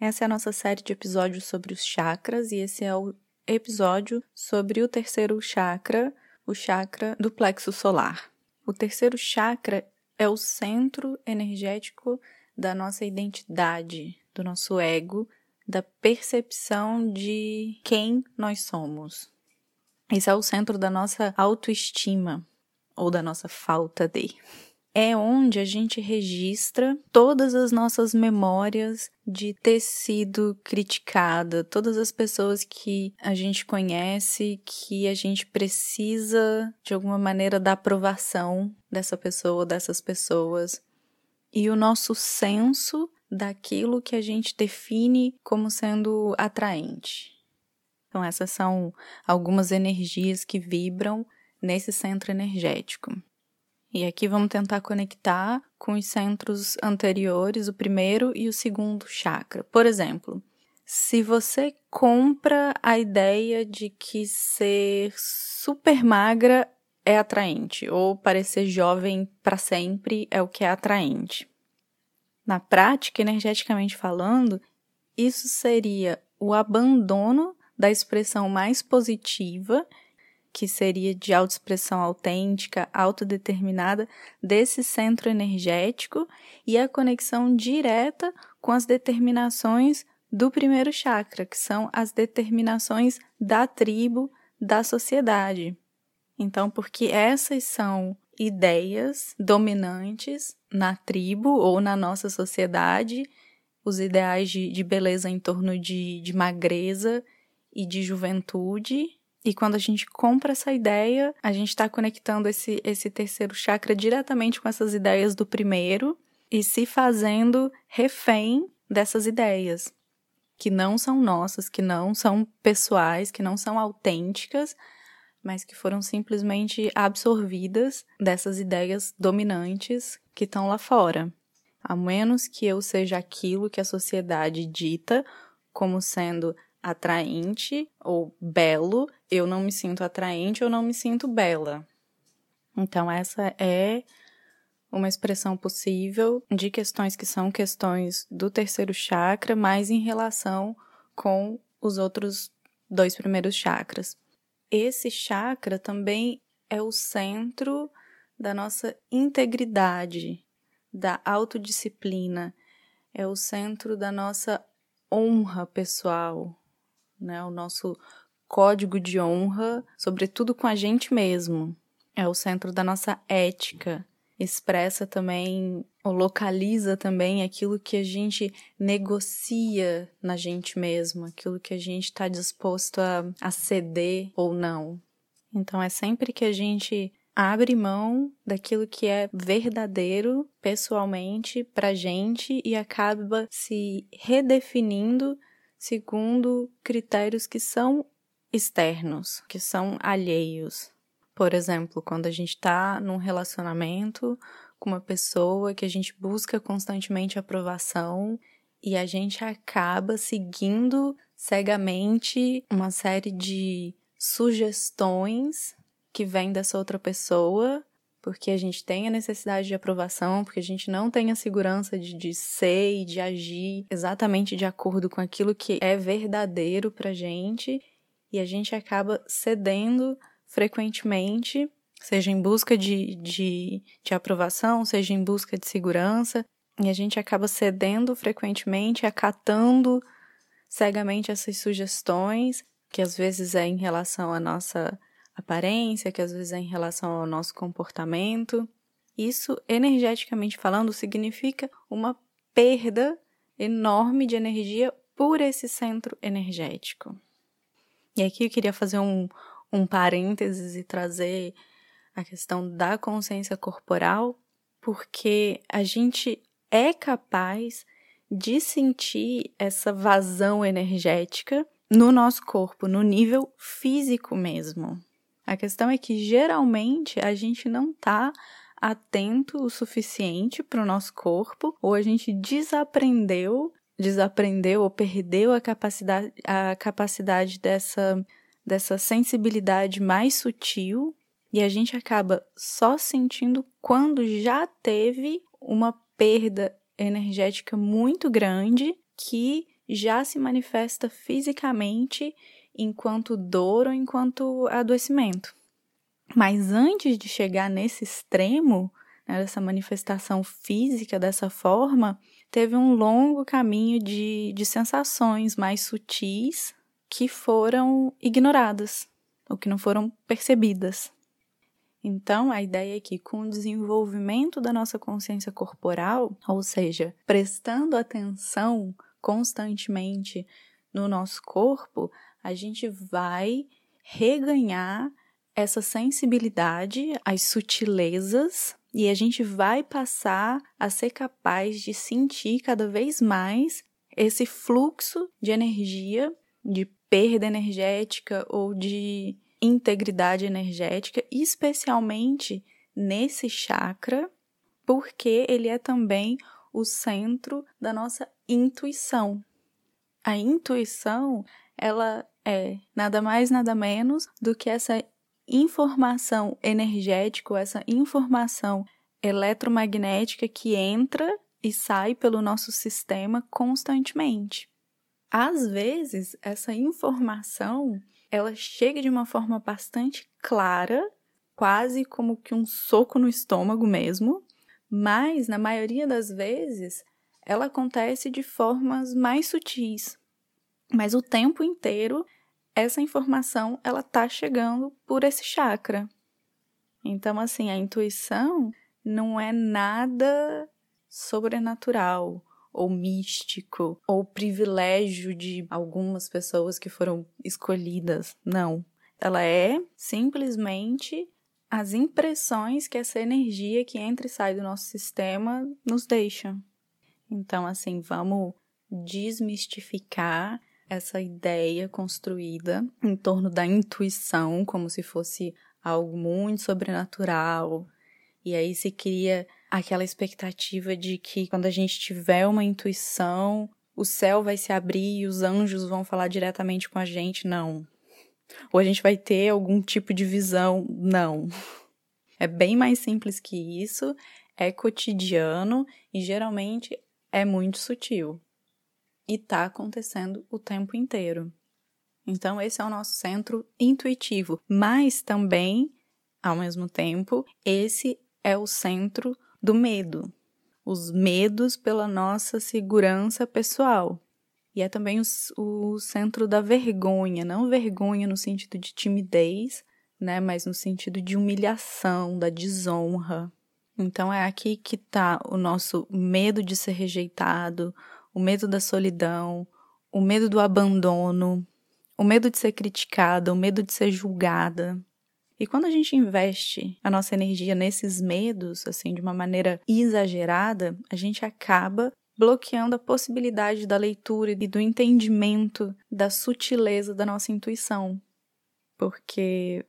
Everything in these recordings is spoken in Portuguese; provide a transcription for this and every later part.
Essa é a nossa série de episódios sobre os chakras e esse é o episódio sobre o terceiro chakra, o chakra do plexo solar. O terceiro chakra é o centro energético da nossa identidade, do nosso ego, da percepção de quem nós somos. Esse é o centro da nossa autoestima ou da nossa falta de. É onde a gente registra todas as nossas memórias de ter sido criticada, todas as pessoas que a gente conhece, que a gente precisa de alguma maneira da aprovação dessa pessoa, dessas pessoas, e o nosso senso daquilo que a gente define como sendo atraente. Então, essas são algumas energias que vibram nesse centro energético. E aqui vamos tentar conectar com os centros anteriores, o primeiro e o segundo chakra. Por exemplo, se você compra a ideia de que ser super magra é atraente, ou parecer jovem para sempre é o que é atraente. Na prática, energeticamente falando, isso seria o abandono da expressão mais positiva, que seria de autoexpressão autêntica, autodeterminada, desse centro energético e a conexão direta com as determinações do primeiro chakra, que são as determinações da tribo, da sociedade. Então, porque essas são ideias dominantes na tribo ou na nossa sociedade, os ideais de, de beleza em torno de, de magreza e de juventude. E quando a gente compra essa ideia, a gente está conectando esse, esse terceiro chakra diretamente com essas ideias do primeiro e se fazendo refém dessas ideias, que não são nossas, que não são pessoais, que não são autênticas, mas que foram simplesmente absorvidas dessas ideias dominantes que estão lá fora. A menos que eu seja aquilo que a sociedade dita como sendo atraente ou belo, eu não me sinto atraente ou não me sinto bela. Então, essa é uma expressão possível de questões que são questões do terceiro chakra, mas em relação com os outros dois primeiros chakras. Esse chakra também é o centro da nossa integridade, da autodisciplina, é o centro da nossa honra pessoal, né? O nosso código de honra, sobretudo com a gente mesmo. É o centro da nossa ética, expressa também ou localiza também aquilo que a gente negocia na gente mesmo, aquilo que a gente está disposto a, a ceder ou não. Então é sempre que a gente abre mão daquilo que é verdadeiro pessoalmente pra gente e acaba se redefinindo segundo critérios que são externos, que são alheios. Por exemplo, quando a gente está num relacionamento com uma pessoa que a gente busca constantemente aprovação e a gente acaba seguindo cegamente uma série de sugestões que vêm dessa outra pessoa, porque a gente tem a necessidade de aprovação, porque a gente não tem a segurança de, de ser e de agir exatamente de acordo com aquilo que é verdadeiro pra gente, e a gente acaba cedendo frequentemente, seja em busca de, de, de aprovação, seja em busca de segurança, e a gente acaba cedendo frequentemente, acatando cegamente essas sugestões, que às vezes é em relação à nossa aparência, que às vezes é em relação ao nosso comportamento. Isso, energeticamente falando, significa uma perda enorme de energia por esse centro energético. E aqui eu queria fazer um, um parênteses e trazer a questão da consciência corporal, porque a gente é capaz de sentir essa vazão energética no nosso corpo, no nível físico mesmo. A questão é que geralmente a gente não está atento o suficiente para o nosso corpo, ou a gente desaprendeu, desaprendeu ou perdeu a capacidade, a capacidade dessa dessa sensibilidade mais sutil e a gente acaba só sentindo quando já teve uma perda energética muito grande que já se manifesta fisicamente enquanto dor ou enquanto adoecimento. Mas antes de chegar nesse extremo, né, dessa manifestação física dessa forma, teve um longo caminho de, de sensações mais sutis que foram ignoradas ou que não foram percebidas. Então, a ideia é que, com o desenvolvimento da nossa consciência corporal, ou seja, prestando atenção constantemente no nosso corpo, a gente vai reganhar essa sensibilidade às sutilezas e a gente vai passar a ser capaz de sentir cada vez mais esse fluxo de energia, de perda energética ou de integridade energética, especialmente nesse chakra, porque ele é também o centro da nossa intuição. A intuição, ela é nada mais nada menos do que essa informação energética, essa informação eletromagnética que entra e sai pelo nosso sistema constantemente. Às vezes, essa informação ela chega de uma forma bastante clara, quase como que um soco no estômago mesmo, mas na maioria das vezes ela acontece de formas mais sutis. Mas o tempo inteiro essa informação ela tá chegando por esse chakra. Então assim, a intuição não é nada sobrenatural ou místico ou privilégio de algumas pessoas que foram escolhidas. Não. Ela é simplesmente as impressões que essa energia que entra e sai do nosso sistema nos deixa. Então, assim, vamos desmistificar essa ideia construída em torno da intuição, como se fosse algo muito sobrenatural. E aí se cria aquela expectativa de que quando a gente tiver uma intuição, o céu vai se abrir e os anjos vão falar diretamente com a gente. Não. Ou a gente vai ter algum tipo de visão. Não. É bem mais simples que isso, é cotidiano e geralmente é muito sutil. E está acontecendo o tempo inteiro. Então, esse é o nosso centro intuitivo, mas também, ao mesmo tempo, esse é o centro do medo, os medos pela nossa segurança pessoal. E é também o, o centro da vergonha, não vergonha no sentido de timidez, né, mas no sentido de humilhação, da desonra. Então é aqui que está o nosso medo de ser rejeitado, o medo da solidão, o medo do abandono, o medo de ser criticada, o medo de ser julgada, e quando a gente investe a nossa energia nesses medos, assim, de uma maneira exagerada, a gente acaba bloqueando a possibilidade da leitura e do entendimento da sutileza da nossa intuição. Porque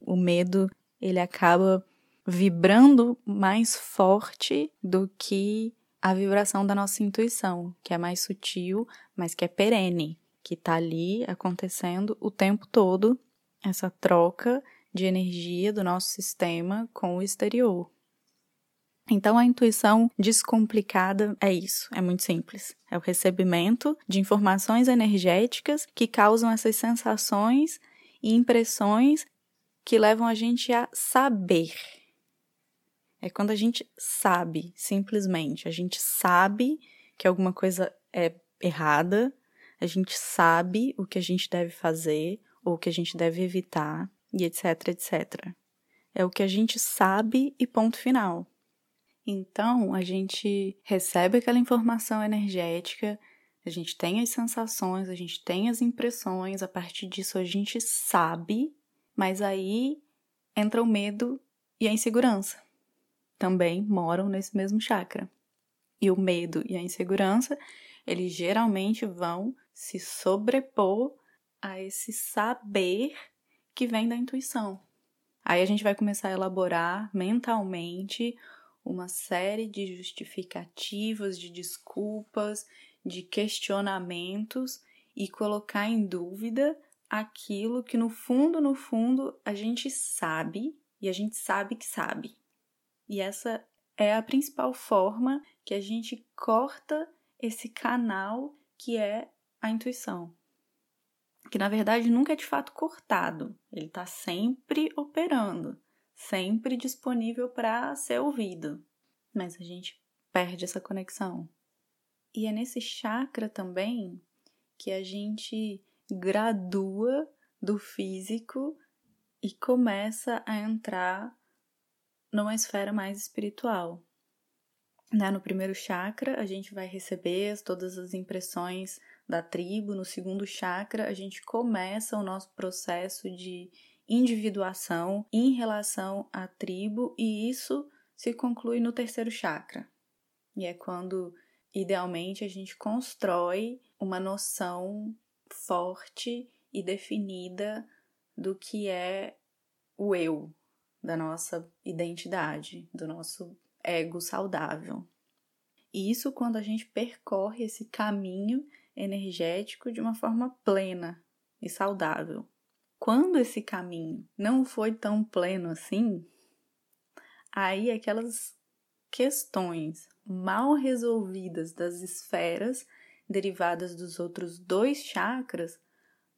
o medo, ele acaba vibrando mais forte do que a vibração da nossa intuição, que é mais sutil, mas que é perene, que está ali acontecendo o tempo todo, essa troca de energia do nosso sistema com o exterior. Então, a intuição descomplicada é isso, é muito simples. É o recebimento de informações energéticas que causam essas sensações e impressões que levam a gente a saber. É quando a gente sabe, simplesmente. A gente sabe que alguma coisa é errada, a gente sabe o que a gente deve fazer ou o que a gente deve evitar, e etc, etc. É o que a gente sabe e ponto final. Então, a gente recebe aquela informação energética, a gente tem as sensações, a gente tem as impressões, a partir disso a gente sabe, mas aí entra o medo e a insegurança. Também moram nesse mesmo chakra. E o medo e a insegurança, eles geralmente vão se sobrepor a esse saber que vem da intuição. Aí a gente vai começar a elaborar mentalmente uma série de justificativas, de desculpas, de questionamentos e colocar em dúvida aquilo que no fundo, no fundo, a gente sabe e a gente sabe que sabe. E essa é a principal forma que a gente corta esse canal que é a intuição, que na verdade nunca é de fato cortado, ele está sempre operando, sempre disponível para ser ouvido, mas a gente perde essa conexão. E é nesse chakra também que a gente gradua do físico e começa a entrar numa esfera mais espiritual. Né? No primeiro chakra, a gente vai receber todas as impressões da tribo. No segundo chakra, a gente começa o nosso processo de individuação em relação à tribo, e isso se conclui no terceiro chakra. E é quando, idealmente, a gente constrói uma noção forte e definida do que é o eu, da nossa identidade, do nosso ego saudável. E isso quando a gente percorre esse caminho energético de uma forma plena e saudável. Quando esse caminho não foi tão pleno assim, aí aquelas questões mal resolvidas das esferas derivadas dos outros dois chakras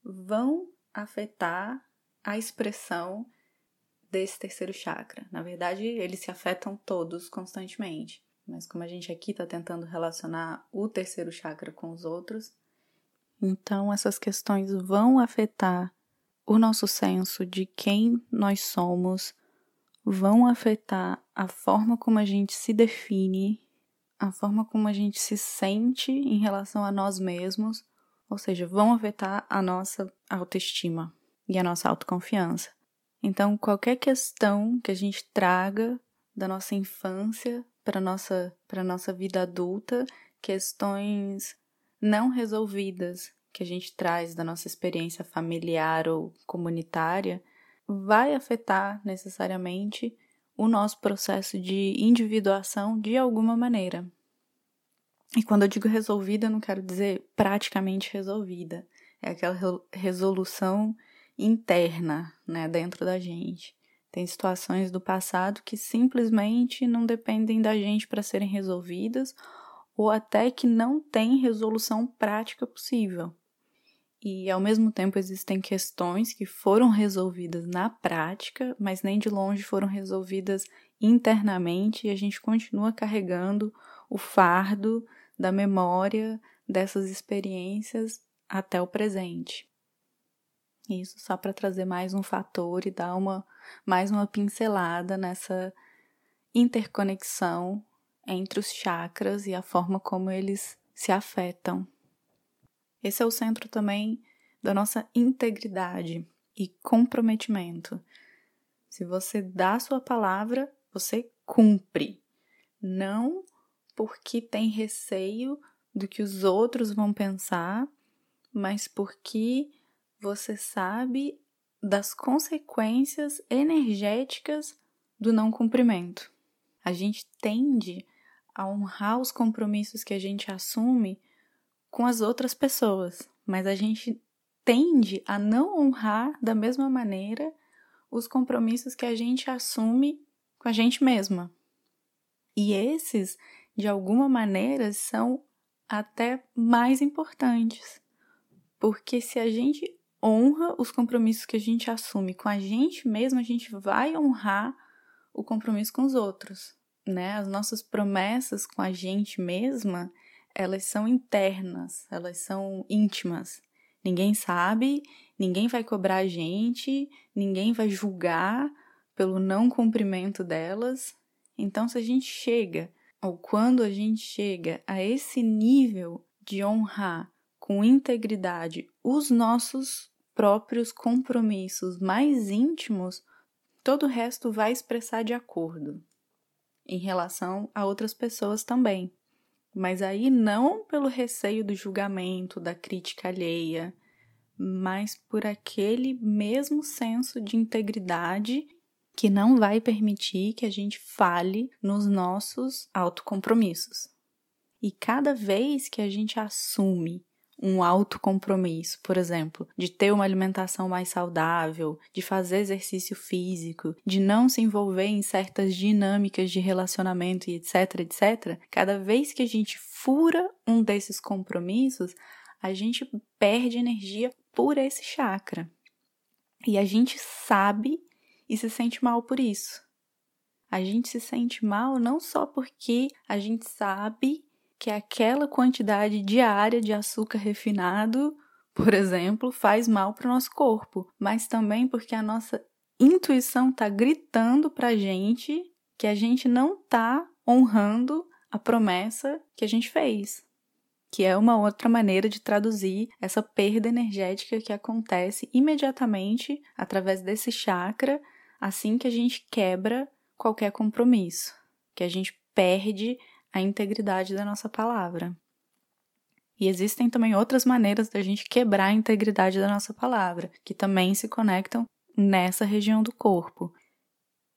vão afetar a expressão desse terceiro chakra. Na verdade, eles se afetam todos constantemente, mas como a gente aqui está tentando relacionar o terceiro chakra com os outros, então essas questões vão afetar o nosso senso de quem nós somos, vão afetar a forma como a gente se define, a forma como a gente se sente em relação a nós mesmos, ou seja, vão afetar a nossa autoestima e a nossa autoconfiança. Então, qualquer questão que a gente traga da nossa infância para nossa para nossa vida adulta, questões não resolvidas que a gente traz da nossa experiência familiar ou comunitária, vai afetar necessariamente o nosso processo de individuação de alguma maneira. E quando eu digo resolvida, eu não quero dizer praticamente resolvida. É aquela resolução interna, né, dentro da gente. Tem situações do passado que simplesmente não dependem da gente para serem resolvidas ou até que não tem resolução prática possível. E ao mesmo tempo existem questões que foram resolvidas na prática, mas nem de longe foram resolvidas internamente e a gente continua carregando o fardo da memória dessas experiências até o presente. Isso só para trazer mais um fator e dar uma mais uma pincelada nessa interconexão entre os chakras e a forma como eles se afetam. Esse é o centro também da nossa integridade e comprometimento. Se você dá sua palavra, você cumpre. Não porque tem receio do que os outros vão pensar, mas porque você sabe das consequências energéticas do não cumprimento. A gente tende a honrar os compromissos que a gente assume com as outras pessoas, mas a gente tende a não honrar da mesma maneira os compromissos que a gente assume com a gente mesma. E esses, de alguma maneira, são até mais importantes. Porque se a gente honra os compromissos que a gente assume com a gente mesmo, a gente vai honrar o compromisso com os outros, né? As nossas promessas com a gente mesma, elas são internas, elas são íntimas. Ninguém sabe, ninguém vai cobrar a gente, ninguém vai julgar pelo não cumprimento delas. Então, se a gente chega, ou quando a gente chega a esse nível de honrar com integridade os nossos próprios compromissos mais íntimos, todo o resto vai expressar de acordo em relação a outras pessoas também. Mas aí não pelo receio do julgamento, da crítica alheia, mas por aquele mesmo senso de integridade que não vai permitir que a gente fale nos nossos autocompromissos. E cada vez que a gente assume um autocompromisso, por exemplo, de ter uma alimentação mais saudável, de fazer exercício físico, de não se envolver em certas dinâmicas de relacionamento e etc, etc, cada vez que a gente fura um desses compromissos, a gente perde energia por esse chakra. E a gente sabe e se sente mal por isso. A gente se sente mal não só porque a gente sabe que aquela quantidade diária de açúcar refinado, por exemplo, faz mal para o nosso corpo, mas também porque a nossa intuição está gritando para a gente que a gente não está honrando a promessa que a gente fez. Que é uma outra maneira de traduzir essa perda energética que acontece imediatamente através desse chakra assim que a gente quebra qualquer compromisso, que a gente perde a integridade da nossa palavra. E existem também outras maneiras da gente quebrar a integridade da nossa palavra, que também se conectam nessa região do corpo.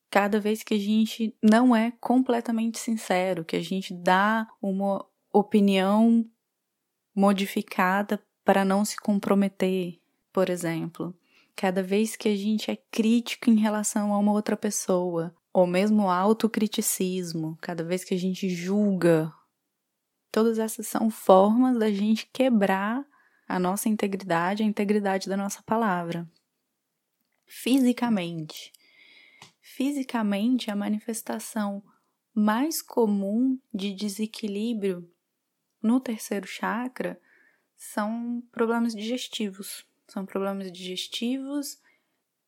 Cada vez que a gente não é completamente sincero, que a gente dá uma opinião modificada para não se comprometer, por exemplo. Cada vez que a gente é crítico em relação a uma outra pessoa, ou mesmo autocriticismo, cada vez que a gente julga, todas essas são formas da gente quebrar a nossa integridade, a integridade da nossa palavra. Fisicamente. Fisicamente, a manifestação mais comum de desequilíbrio no terceiro chakra são problemas digestivos. São problemas digestivos,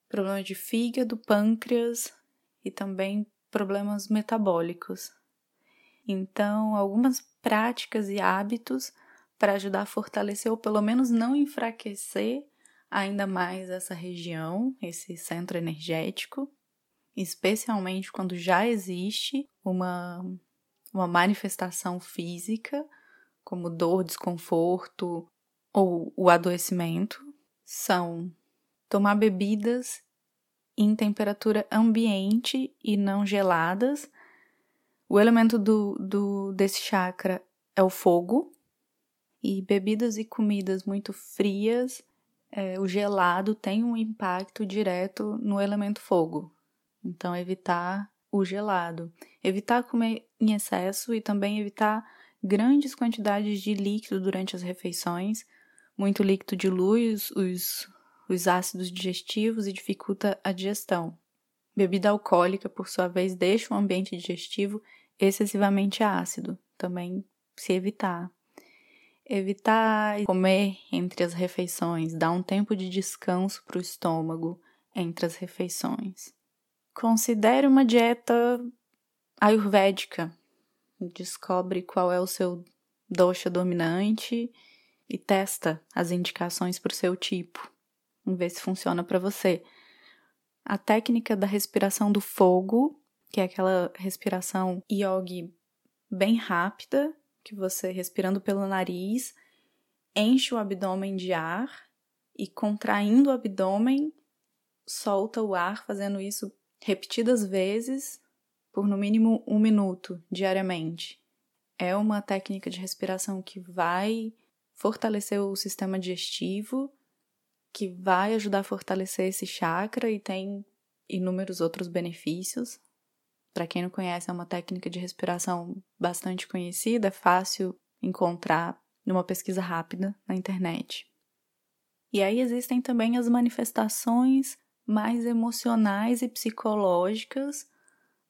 problemas de fígado, pâncreas e também problemas metabólicos. Então, algumas práticas e hábitos para ajudar a fortalecer ou pelo menos não enfraquecer ainda mais essa região, esse centro energético, especialmente quando já existe uma, uma manifestação física, como dor, desconforto ou o adoecimento, são tomar bebidas em temperatura ambiente e não geladas. O elemento do, do, desse chakra é o fogo. E bebidas e comidas muito frias, é, o gelado tem um impacto direto no elemento fogo. Então, evitar o gelado. Evitar comer em excesso e também evitar grandes quantidades de líquido durante as refeições muito líquido dilui os, os, os ácidos digestivos e dificulta a digestão. Bebida alcoólica, por sua vez, deixa o ambiente digestivo excessivamente ácido, também se evitar. Evitar comer entre as refeições, dar um tempo de descanso para o estômago entre as refeições. Considere uma dieta ayurvédica. Descobre qual é o seu dosha dominante e testa as indicações para o seu tipo, e vê se funciona para você. A técnica da respiração do fogo, que é aquela respiração yogi bem rápida, que você respirando pelo nariz, enche o abdômen de ar e contraindo o abdômen, solta o ar, fazendo isso repetidas vezes por no mínimo um minuto diariamente. É uma técnica de respiração que vai fortalecer o sistema digestivo, que vai ajudar a fortalecer esse chakra e tem inúmeros outros benefícios. Para quem não conhece, é uma técnica de respiração bastante conhecida, é fácil encontrar numa pesquisa rápida na internet. E aí existem também as manifestações mais emocionais e psicológicas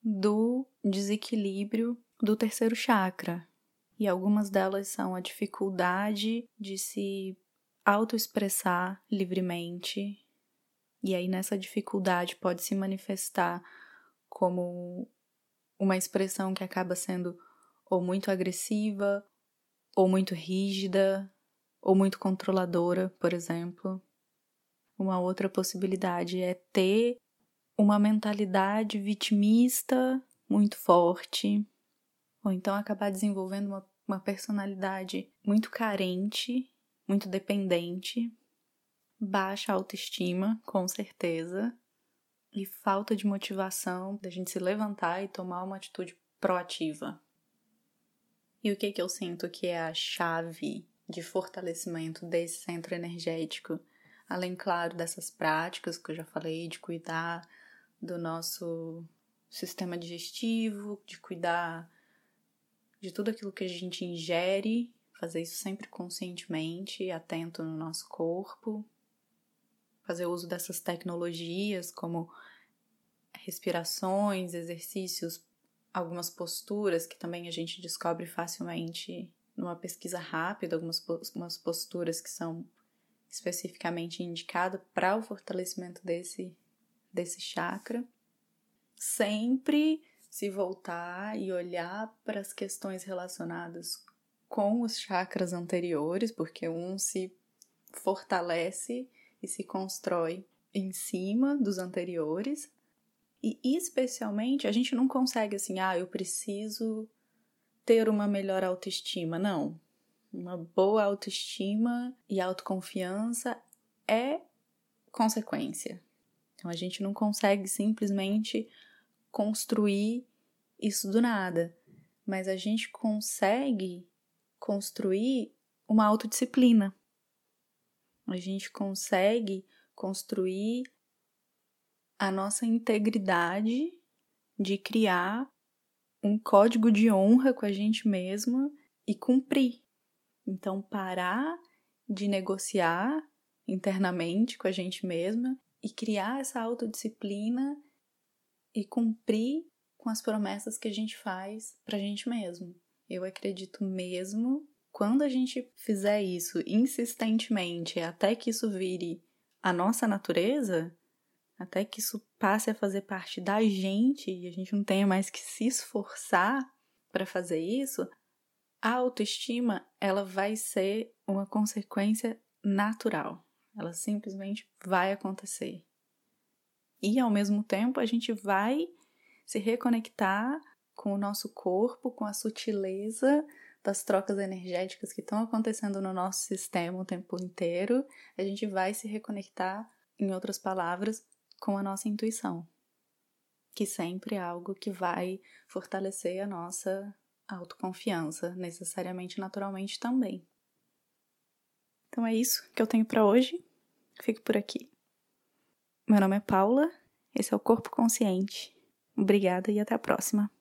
do desequilíbrio do terceiro chakra, e algumas delas são a dificuldade de se autoexpressar livremente. E aí nessa dificuldade pode se manifestar como uma expressão que acaba sendo ou muito agressiva, ou muito rígida, ou muito controladora, por exemplo. Uma outra possibilidade é ter uma mentalidade vitimista muito forte, ou então acabar desenvolvendo uma uma personalidade muito carente, muito dependente, baixa autoestima, com certeza, e falta de motivação da gente se levantar e tomar uma atitude proativa. E o que que eu sinto que é a chave de fortalecimento desse centro energético? Além, claro, dessas práticas que eu já falei, de cuidar do nosso sistema digestivo, de cuidar de tudo aquilo que a gente ingere, fazer isso sempre conscientemente, atento no nosso corpo, fazer uso dessas tecnologias como respirações, exercícios, algumas posturas que também a gente descobre facilmente numa pesquisa rápida, algumas posturas que são especificamente indicadas para o fortalecimento desse, desse chakra. Sempre se voltar e olhar para as questões relacionadas com os chakras anteriores, porque um se fortalece e se constrói em cima dos anteriores. E especialmente, a gente não consegue assim, ah, eu preciso ter uma melhor autoestima. Não. Uma boa autoestima e autoconfiança é consequência. Então a gente não consegue simplesmente construir isso do nada, mas a gente consegue construir uma autodisciplina. A gente consegue construir a nossa integridade de criar um código de honra com a gente mesma e cumprir. Então, parar de negociar internamente com a gente mesma e criar essa autodisciplina e cumprir com as promessas que a gente faz pra gente mesmo. Eu acredito mesmo, quando a gente fizer isso insistentemente, até que isso vire a nossa natureza, até que isso passe a fazer parte da gente e a gente não tenha mais que se esforçar para fazer isso, a autoestima ela vai ser uma consequência natural. Ela simplesmente vai acontecer. E ao mesmo tempo a gente vai se reconectar com o nosso corpo, com a sutileza das trocas energéticas que estão acontecendo no nosso sistema o tempo inteiro. A gente vai se reconectar, em outras palavras, com a nossa intuição, que sempre é algo que vai fortalecer a nossa autoconfiança, necessariamente naturalmente também. Então é isso que eu tenho para hoje. Fico por aqui. Meu nome é Paula, esse é o Corpo Consciente. Obrigada e até a próxima.